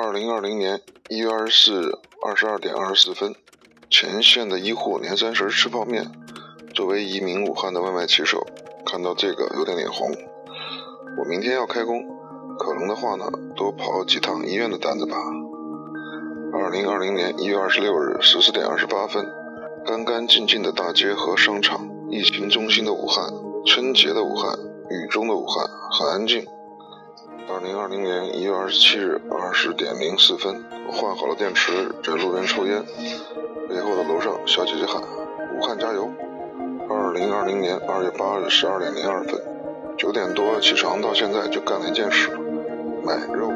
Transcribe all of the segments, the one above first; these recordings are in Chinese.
二零二零年一月二十四日二十二点二十四分，前线的医护年三十吃泡面。作为一名武汉的外卖骑手，看到这个有点脸红。我明天要开工，可能的话呢，多跑几趟医院的单子吧。二零二零年一月二十六日十四点二十八分，干干净净的大街和商场，疫情中心的武汉，春节的武汉，雨中的武汉，很安静。二零二零年一月二十七日二十点零四分，换好了电池，在路边抽烟，背后的楼上小姐姐喊：“武汉加油！”二零二零年二月八日十二点零二分，九点多起床，到现在就干了一件事：买肉。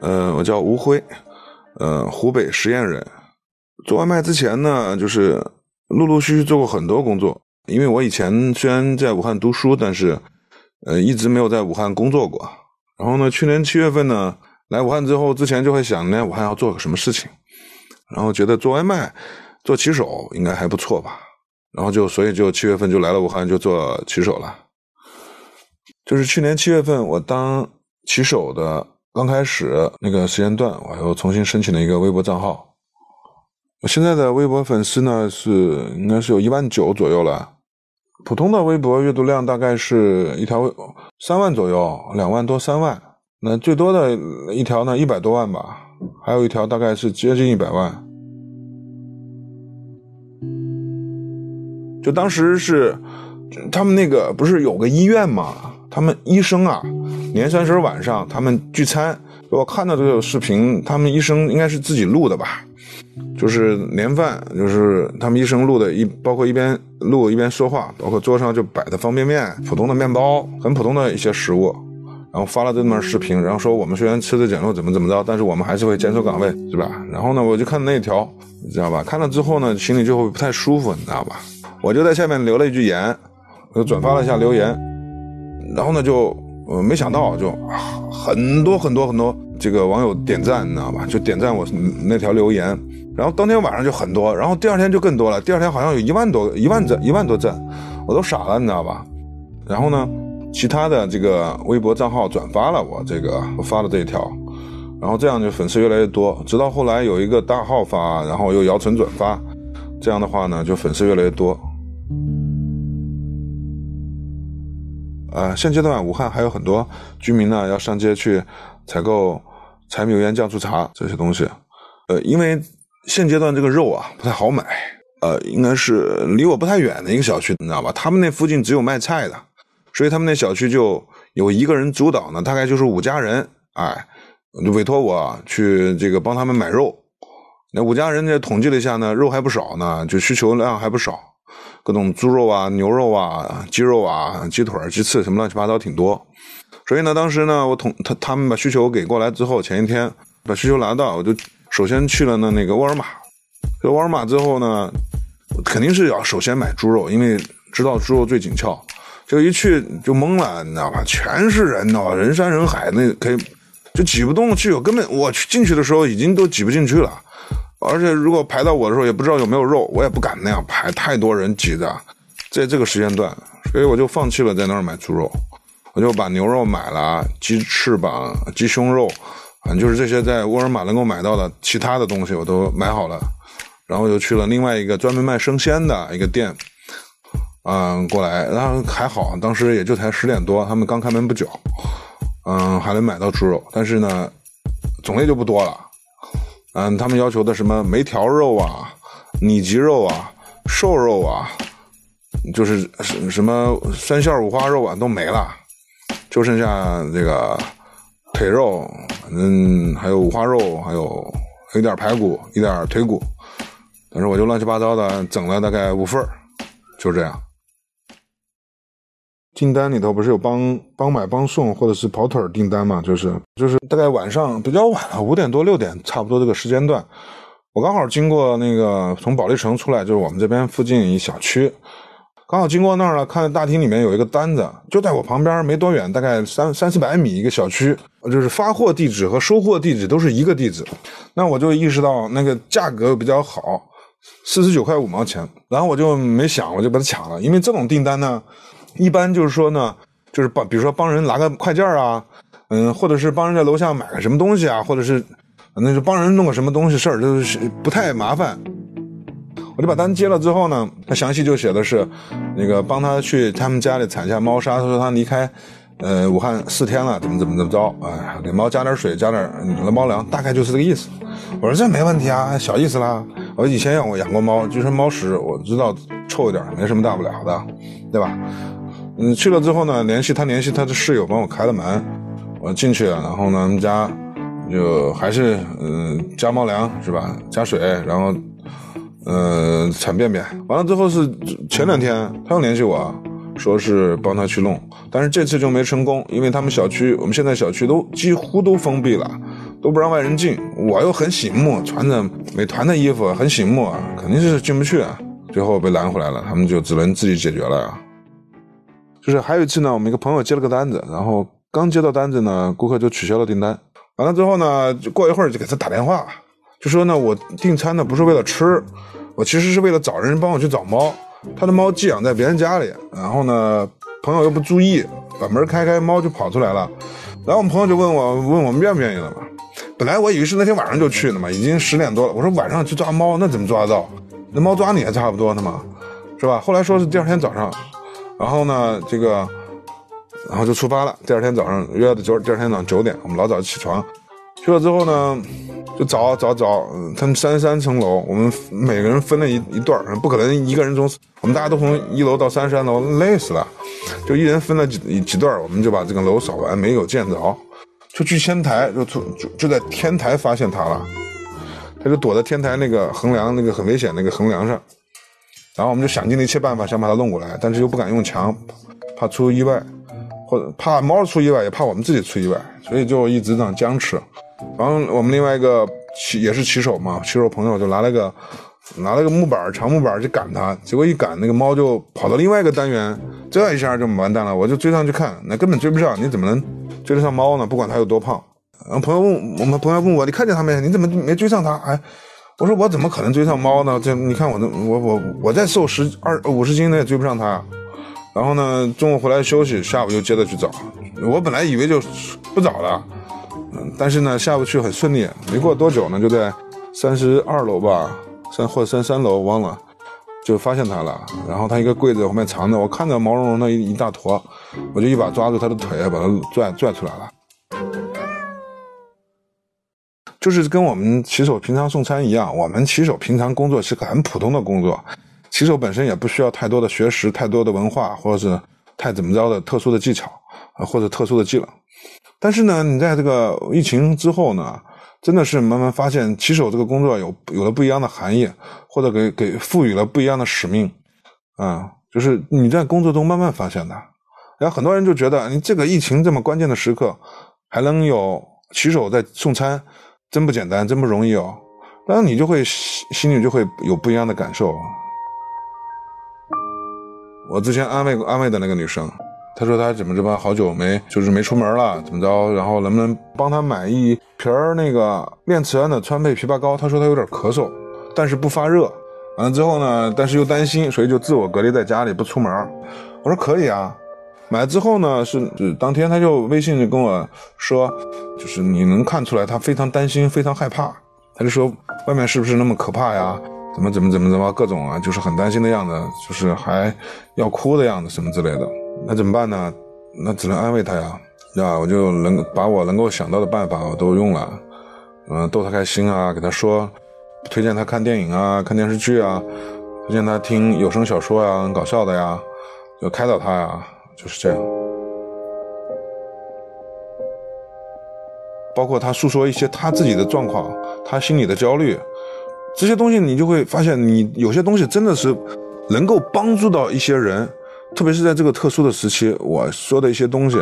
呃，我叫吴辉，呃，湖北十堰人。做外卖之前呢，就是陆陆续续做过很多工作。因为我以前虽然在武汉读书，但是呃一直没有在武汉工作过。然后呢，去年七月份呢来武汉之后，之前就会想来武汉要做个什么事情，然后觉得做外卖、做骑手应该还不错吧。然后就所以就七月份就来了武汉，就做骑手了。就是去年七月份我当骑手的刚开始那个时间段，我又重新申请了一个微博账号。我现在的微博粉丝呢是应该是有一万九左右了。普通的微博阅读量大概是一条三万左右，两万多三万。那最多的一条呢一百多万吧，还有一条大概是接近一百万。就当时是他们那个不是有个医院嘛，他们医生啊，年三十晚上他们聚餐，我看到这个视频，他们医生应该是自己录的吧。就是年饭，就是他们医生录的，一包括一边录一边说话，包括桌上就摆的方便面、普通的面包，很普通的一些食物，然后发了这段视频，然后说我们虽然吃的简陋，怎么怎么着，但是我们还是会坚守岗位，是吧？然后呢，我就看那条，你知道吧？看了之后呢，心里就会不太舒服，你知道吧？我就在下面留了一句言，我就转发了一下留言，然后呢，就呃没想到就很多很多很多这个网友点赞，你知道吧？就点赞我那条留言。然后当天晚上就很多，然后第二天就更多了。第二天好像有一万多一万赞，一万多赞，我都傻了，你知道吧？然后呢，其他的这个微博账号转发了我这个我发的这一条，然后这样就粉丝越来越多。直到后来有一个大号发，然后又姚晨转发，这样的话呢，就粉丝越来越多。呃，现阶段武汉还有很多居民呢要上街去采购柴米油盐酱醋茶这些东西，呃，因为。现阶段这个肉啊不太好买，呃，应该是离我不太远的一个小区，你知道吧？他们那附近只有卖菜的，所以他们那小区就有一个人主导呢，大概就是五家人，哎，就委托我去这个帮他们买肉。那五家人呢统计了一下呢，肉还不少呢，就需求量还不少，各种猪肉啊、牛肉啊、鸡肉啊、鸡腿、鸡翅什么乱七八糟挺多。所以呢，当时呢，我统他他们把需求给过来之后，前一天把需求拿到，我就。首先去了呢那个沃尔玛，这沃尔玛之后呢，肯定是要首先买猪肉，因为知道猪肉最紧俏。就一去就懵了，你知道吧？全是人呢，人山人海，那可以就挤不动去。我根本我去进去的时候已经都挤不进去了，而且如果排到我的时候，也不知道有没有肉，我也不敢那样排，太多人挤着，在这个时间段，所以我就放弃了在那儿买猪肉，我就把牛肉买了，鸡翅膀、鸡胸肉。反正就是这些在沃尔玛能够买到的其他的东西我都买好了，然后又去了另外一个专门卖生鲜的一个店，嗯，过来，然后还好，当时也就才十点多，他们刚开门不久，嗯，还能买到猪肉，但是呢，种类就不多了，嗯，他们要求的什么梅条肉啊、里脊肉啊、瘦肉啊，就是什什么三线五花肉啊都没了，就剩下这个。腿肉，嗯，还有五花肉，还有一点排骨，一点腿骨，反正我就乱七八糟的整了大概五份就这样。订单里头不是有帮帮买帮送或者是跑腿订单嘛？就是就是大概晚上比较晚了，五点多六点差不多这个时间段，我刚好经过那个从保利城出来，就是我们这边附近一小区。刚好经过那儿了，看大厅里面有一个单子，就在我旁边没多远，大概三三四百米一个小区，就是发货地址和收货地址都是一个地址。那我就意识到那个价格比较好，四十九块五毛钱。然后我就没想，我就把它抢了，因为这种订单呢，一般就是说呢，就是帮，比如说帮人拿个快件啊，嗯，或者是帮人在楼下买个什么东西啊，或者是那就帮人弄个什么东西事儿，就是不太麻烦。我就把单接了之后呢，他详细就写的是，那个帮他去他们家里采下猫砂。他说他离开，呃，武汉四天了，怎么怎么怎么着，哎，给猫加点水，加点猫粮，大概就是这个意思。我说这没问题啊，小意思啦。我以前养过养过猫，就是猫屎，我知道臭一点，没什么大不了的，对吧？嗯，去了之后呢，联系他，联系他的室友帮我开了门，我进去了，然后呢，他们家就还是嗯加猫粮是吧？加水，然后。嗯，铲便便完了之后是前两天他又联系我，说是帮他去弄，但是这次就没成功，因为他们小区我们现在小区都几乎都封闭了，都不让外人进。我又很醒目，穿着美团的衣服，很醒目啊，肯定是进不去。啊。最后被拦回来了，他们就只能自己解决了。就是还有一次呢，我们一个朋友接了个单子，然后刚接到单子呢，顾客就取消了订单。完了之后呢，过一会儿就给他打电话，就说呢，我订餐呢不是为了吃。我其实是为了找人帮我去找猫，他的猫寄养在别人家里，然后呢，朋友又不注意，把门开开，猫就跑出来了。然后我们朋友就问我，问我们愿不愿意了嘛？本来我以为是那天晚上就去的嘛，已经十点多了。我说晚上去抓猫，那怎么抓得到？那猫抓你还差不多呢嘛，是吧？后来说是第二天早上，然后呢，这个，然后就出发了。第二天早上约的九，第二天早上九点，我们老早起床，去了之后呢。就找找找，他们三十三层楼，我们每个人分了一一段，不可能一个人从我们大家都从一楼到三十三楼，累死了。就一人分了几几段，我们就把这个楼扫完，没有见着，就去天台，就就就在天台发现他了，他就躲在天台那个横梁，那个很危险那个横梁上。然后我们就想尽了一切办法想把他弄过来，但是又不敢用墙，怕出意外，怕猫出意外，也怕我们自己出意外，所以就一直这样僵持。然后我们另外一个骑也是骑手嘛，骑手朋友就拿了个拿了个木板长木板去赶它，结果一赶那个猫就跑到另外一个单元，这一下就完蛋了。我就追上去看，那根本追不上，你怎么能追得上猫呢？不管它有多胖。然后朋友问我们朋友问我，你看见它没？你怎么没追上它？哎，我说我怎么可能追上猫呢？这你看我，我我我再瘦十二五十斤，那也追不上它。然后呢，中午回来休息，下午又接着去找。我本来以为就不找了。嗯但是呢，下午去很顺利，没过多久呢，就在三十二楼吧，三或者三三楼忘了，就发现他了。然后他一个柜子后面藏着，我看到毛茸茸的一一大坨，我就一把抓住他的腿，把他拽拽出来了。就是跟我们骑手平常送餐一样，我们骑手平常工作是个很普通的工作，骑手本身也不需要太多的学识、太多的文化，或者是太怎么着的特殊的技巧啊，或者特殊的技能。但是呢，你在这个疫情之后呢，真的是慢慢发现骑手这个工作有有了不一样的含义，或者给给赋予了不一样的使命，啊，就是你在工作中慢慢发现的。然后很多人就觉得，你这个疫情这么关键的时刻，还能有骑手在送餐，真不简单，真不容易哦。然后你就会心里就会有不一样的感受。我之前安慰安慰的那个女生。她说她怎么着吧，好久没就是没出门了，怎么着？然后能不能帮她买一瓶儿那个练慈庵的川贝枇杷膏？她说她有点咳嗽，但是不发热。完了之后呢，但是又担心，所以就自我隔离在家里不出门。我说可以啊。买了之后呢，是当天他就微信就跟我说，就是你能看出来他非常担心，非常害怕。他就说外面是不是那么可怕呀？怎么怎么怎么怎么各种啊，就是很担心的样子，就是还要哭的样子什么之类的。那怎么办呢？那只能安慰他呀，呀，我就能把我能够想到的办法我都用了，嗯，逗他开心啊，给他说，推荐他看电影啊，看电视剧啊，推荐他听有声小说啊，很，搞笑的呀，就开导他呀，就是这样。包括他诉说一些他自己的状况，他心里的焦虑，这些东西你就会发现，你有些东西真的是能够帮助到一些人。特别是在这个特殊的时期，我说的一些东西，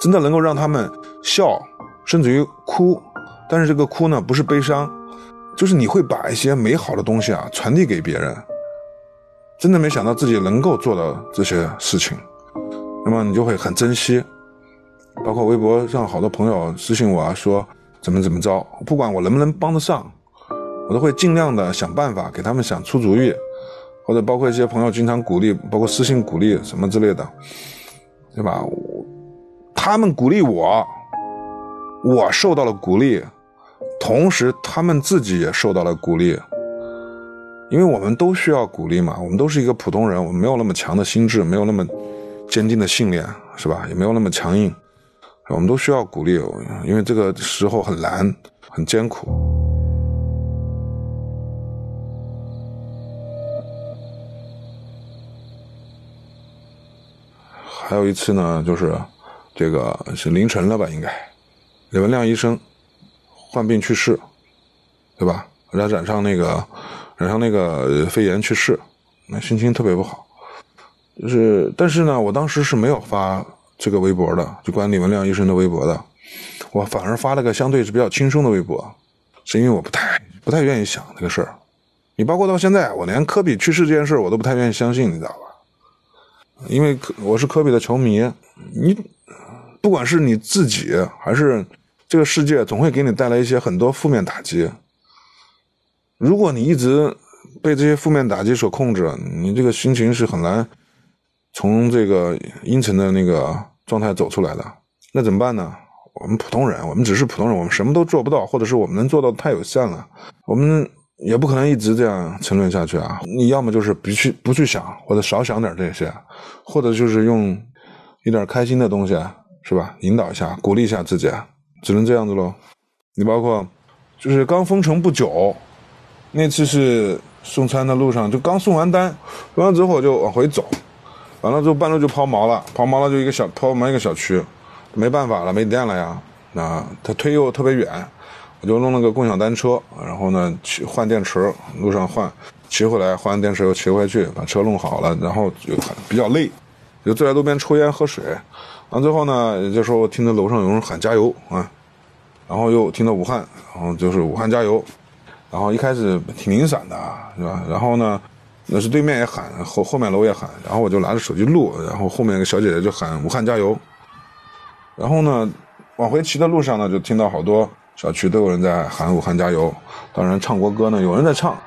真的能够让他们笑，甚至于哭。但是这个哭呢，不是悲伤，就是你会把一些美好的东西啊传递给别人。真的没想到自己能够做到这些事情，那么你就会很珍惜。包括微博上好多朋友私信我啊，说怎么怎么着，不管我能不能帮得上，我都会尽量的想办法给他们想出主意。或者包括一些朋友经常鼓励，包括私信鼓励什么之类的，对吧？他们鼓励我，我受到了鼓励，同时他们自己也受到了鼓励，因为我们都需要鼓励嘛。我们都是一个普通人，我们没有那么强的心智，没有那么坚定的信念，是吧？也没有那么强硬，我们都需要鼓励，因为这个时候很难，很艰苦。还有一次呢，就是。这个是凌晨了吧？应该，李文亮医生患病去世，对吧？然后染上那个染上那个肺炎去世，那心情特别不好。就是，但是呢，我当时是没有发这个微博的，就关李文亮医生的微博的。我反而发了个相对是比较轻松的微博，是因为我不太不太愿意想这个事儿。你包括到现在，我连科比去世这件事我都不太愿意相信，你知道吧？因为我是科比的球迷，你。不管是你自己还是这个世界，总会给你带来一些很多负面打击。如果你一直被这些负面打击所控制，你这个心情是很难从这个阴沉的那个状态走出来的。那怎么办呢？我们普通人，我们只是普通人，我们什么都做不到，或者是我们能做到太有限了。我们也不可能一直这样沉沦下去啊！你要么就是不去不去想，或者少想点这些，或者就是用一点开心的东西。是吧？引导一下，鼓励一下自己，只能这样子喽。你包括，就是刚封城不久，那次是送餐的路上，就刚送完单，送完之后就往回走，完了之后半路就抛锚了，抛锚了就一个小抛锚一个小区，没办法了，没电了呀。那他推又特别远，我就弄了个共享单车，然后呢去换电池，路上换，骑回来换完电池又骑回去，把车弄好了，然后就比较累，就坐在路边抽烟喝水。完最后呢，就说我听到楼上有人喊加油啊，然后又听到武汉，然后就是武汉加油，然后一开始挺零散的，是吧？然后呢，那是对面也喊，后后面楼也喊，然后我就拿着手机录，然后后面一个小姐姐就喊武汉加油，然后呢，往回骑的路上呢，就听到好多小区都有人在喊武汉加油，当然唱国歌呢，有人在唱。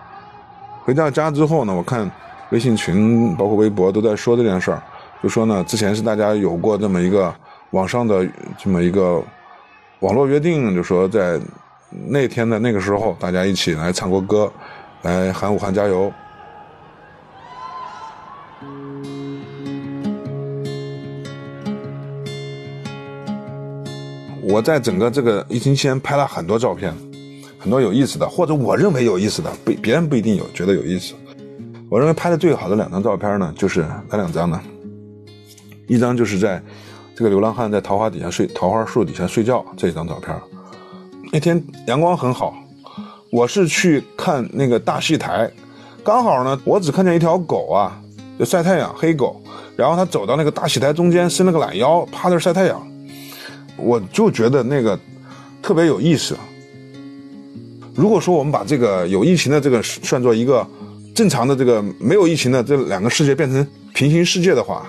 回到家之后呢，我看微信群包括微博都在说这件事儿。就说呢，之前是大家有过这么一个网上的这么一个网络约定，就说在那天的那个时候，大家一起来唱国歌，来喊武汉加油。我在整个这个疫情期间拍了很多照片，很多有意思的，或者我认为有意思的，不别人不一定有觉得有意思。我认为拍的最好的两张照片呢，就是哪两张呢？一张就是在这个流浪汉在桃花底下睡，桃花树底下睡觉这一张照片。那天阳光很好，我是去看那个大戏台，刚好呢，我只看见一条狗啊，就晒太阳，黑狗，然后它走到那个大戏台中间，伸了个懒腰，趴那晒太阳。我就觉得那个特别有意思。如果说我们把这个有疫情的这个算作一个正常的这个没有疫情的这两个世界变成平行世界的话。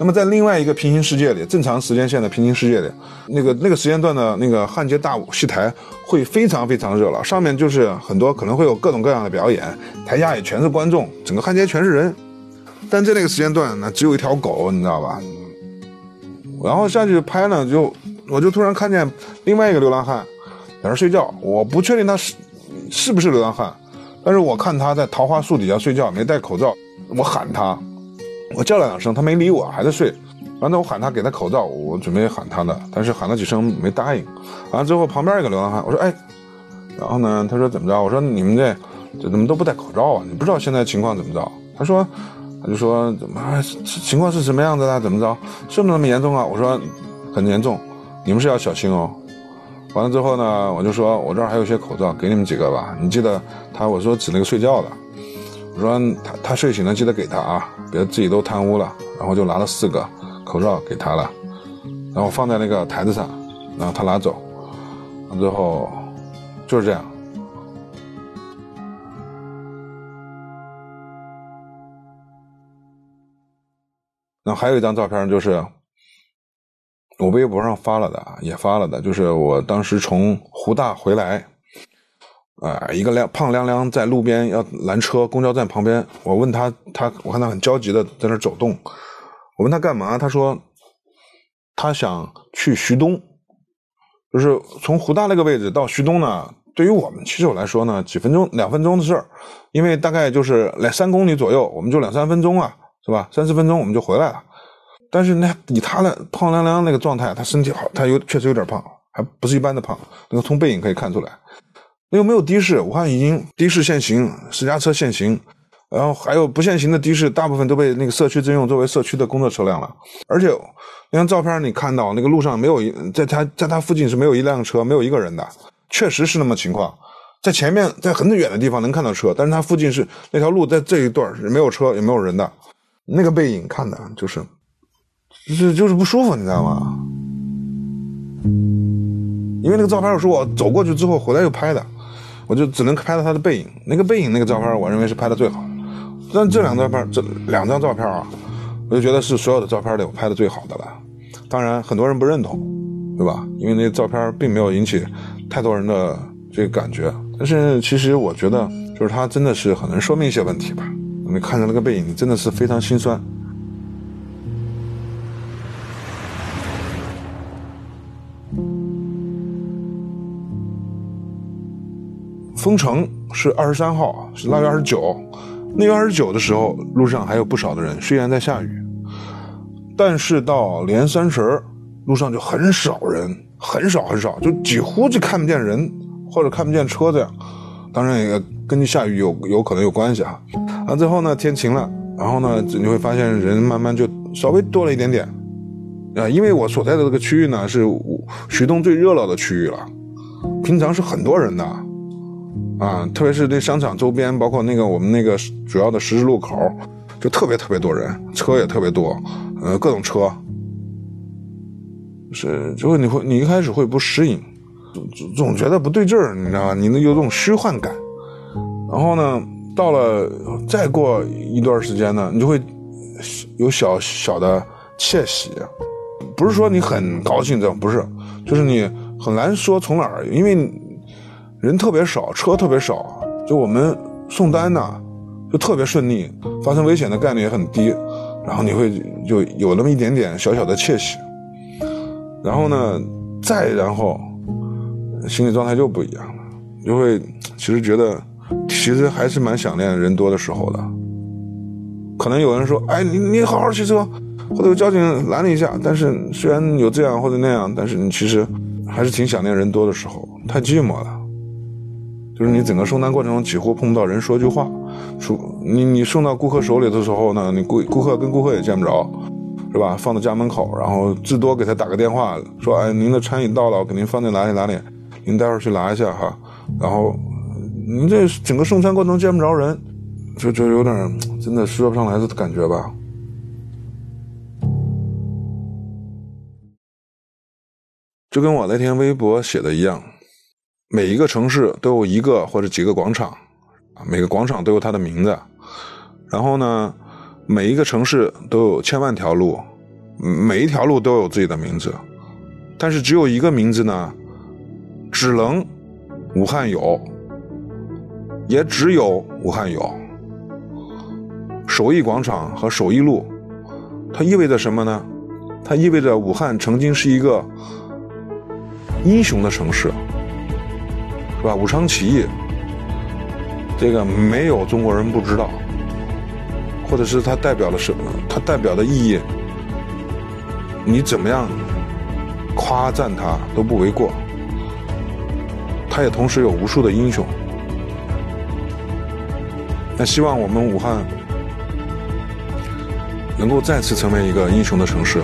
那么在另外一个平行世界里，正常时间线的平行世界里，那个那个时间段的那个汉街大舞戏台会非常非常热闹，上面就是很多可能会有各种各样的表演，台下也全是观众，整个汉街全是人。但在那个时间段，那只有一条狗，你知道吧？然后下去拍呢，就我就突然看见另外一个流浪汉在那睡觉，我不确定他是是不是流浪汉，但是我看他在桃花树底下睡觉，没戴口罩，我喊他。我叫了两声，他没理我，还在睡。完了，我喊他给他口罩，我准备喊他的，但是喊了几声没答应。完了之后，旁边一个流浪汉，我说：“哎。”然后呢，他说：“怎么着？”我说：“你们这这怎么都不戴口罩啊？你不知道现在情况怎么着？”他说：“他就说怎么情况是什么样子的？怎么着？是不是那么严重啊？”我说：“很严重，你们是要小心哦。”完了之后呢，我就说：“我这儿还有些口罩，给你们几个吧。你记得他，我说指那个睡觉的。”我说他他睡醒了记得给他啊，别自己都贪污了。然后就拿了四个口罩给他了，然后放在那个台子上，然后他拿走。最后就是这样。那还有一张照片，就是我微博上发了的，也发了的，就是我当时从湖大回来，啊，一个亮胖亮亮在路边要拦车，公交站旁边，我问他，他我看他很焦急的在那走动，我问他干嘛，他说他想去徐东，就是从湖大那个位置到徐东呢，对于我们骑手来说呢，几分钟两分钟的事儿，因为大概就是来三公里左右，我们就两三分钟啊，是吧？三四分钟我们就回来了。但是那以他的胖亮亮那个状态，他身体好，他有确实有点胖，还不是一般的胖，那个从背影可以看出来。又没有的士，武汉已经的士限行，私家车限行，然后还有不限行的的士，大部分都被那个社区征用作为社区的工作车辆了。而且那张照片你看到那个路上没有一，在他在他附近是没有一辆车，没有一个人的，确实是那么情况。在前面在很远的地方能看到车，但是他附近是那条路在这一段是没有车也没有人的，那个背影看的就是就是就是不舒服，你知道吗？因为那个照片是我走过去之后回来又拍的。我就只能拍到他的背影，那个背影那个照片，我认为是拍的最好。但这两张照片，这两张照片啊，我就觉得是所有的照片里我拍的最好的了。当然，很多人不认同，对吧？因为那照片并没有引起太多人的这个感觉。但是其实我觉得，就是他真的是很能说明一些问题吧。你看着那个背影，真的是非常心酸。封城是二十三号，是腊月二十九。那月二十九的时候，路上还有不少的人，虽然在下雨，但是到连三十路上就很少人，很少很少，就几乎就看不见人或者看不见车子呀。当然也跟下雨有有可能有关系啊。啊，最后呢天晴了，然后呢你会发现人慢慢就稍微多了一点点。啊，因为我所在的这个区域呢是徐东最热闹的区域了，平常是很多人的。啊，特别是那商场周边，包括那个我们那个主要的十字路口，就特别特别多人，车也特别多，呃，各种车，是，就会你会你一开始会不适应，总总觉得不对劲儿，你知道吧？你那有种虚幻感，然后呢，到了再过一段时间呢，你就会有小小的窃喜，不是说你很高兴这种，不是，就是你很难说从哪儿，因为。人特别少，车特别少，就我们送单呢，就特别顺利，发生危险的概率也很低，然后你会就有那么一点点小小的窃喜，然后呢，再然后，心理状态就不一样了，就会其实觉得，其实还是蛮想念人多的时候的。可能有人说，哎，你你好好骑车，或者有交警拦你一下，但是虽然有这样或者那样，但是你其实还是挺想念人多的时候，太寂寞了。就是你整个送单过程中几乎碰不到人说句话，说你你送到顾客手里的时候呢，你顾顾客跟顾客也见不着，是吧？放到家门口，然后至多给他打个电话，说哎，您的餐已到了，我给您放在哪里哪里，您待会儿去拿一下哈。然后您这整个送餐过程见不着人，就就有点真的说不上来的感觉吧。就跟我那天微博写的一样。每一个城市都有一个或者几个广场，啊，每个广场都有它的名字。然后呢，每一个城市都有千万条路，每一条路都有自己的名字。但是只有一个名字呢，只能武汉有，也只有武汉有。首义广场和首义路，它意味着什么呢？它意味着武汉曾经是一个英雄的城市。是吧？武昌起义，这个没有中国人不知道，或者是它代表了什么？它代表的意义，你怎么样夸赞它都不为过。它也同时有无数的英雄。那希望我们武汉能够再次成为一个英雄的城市。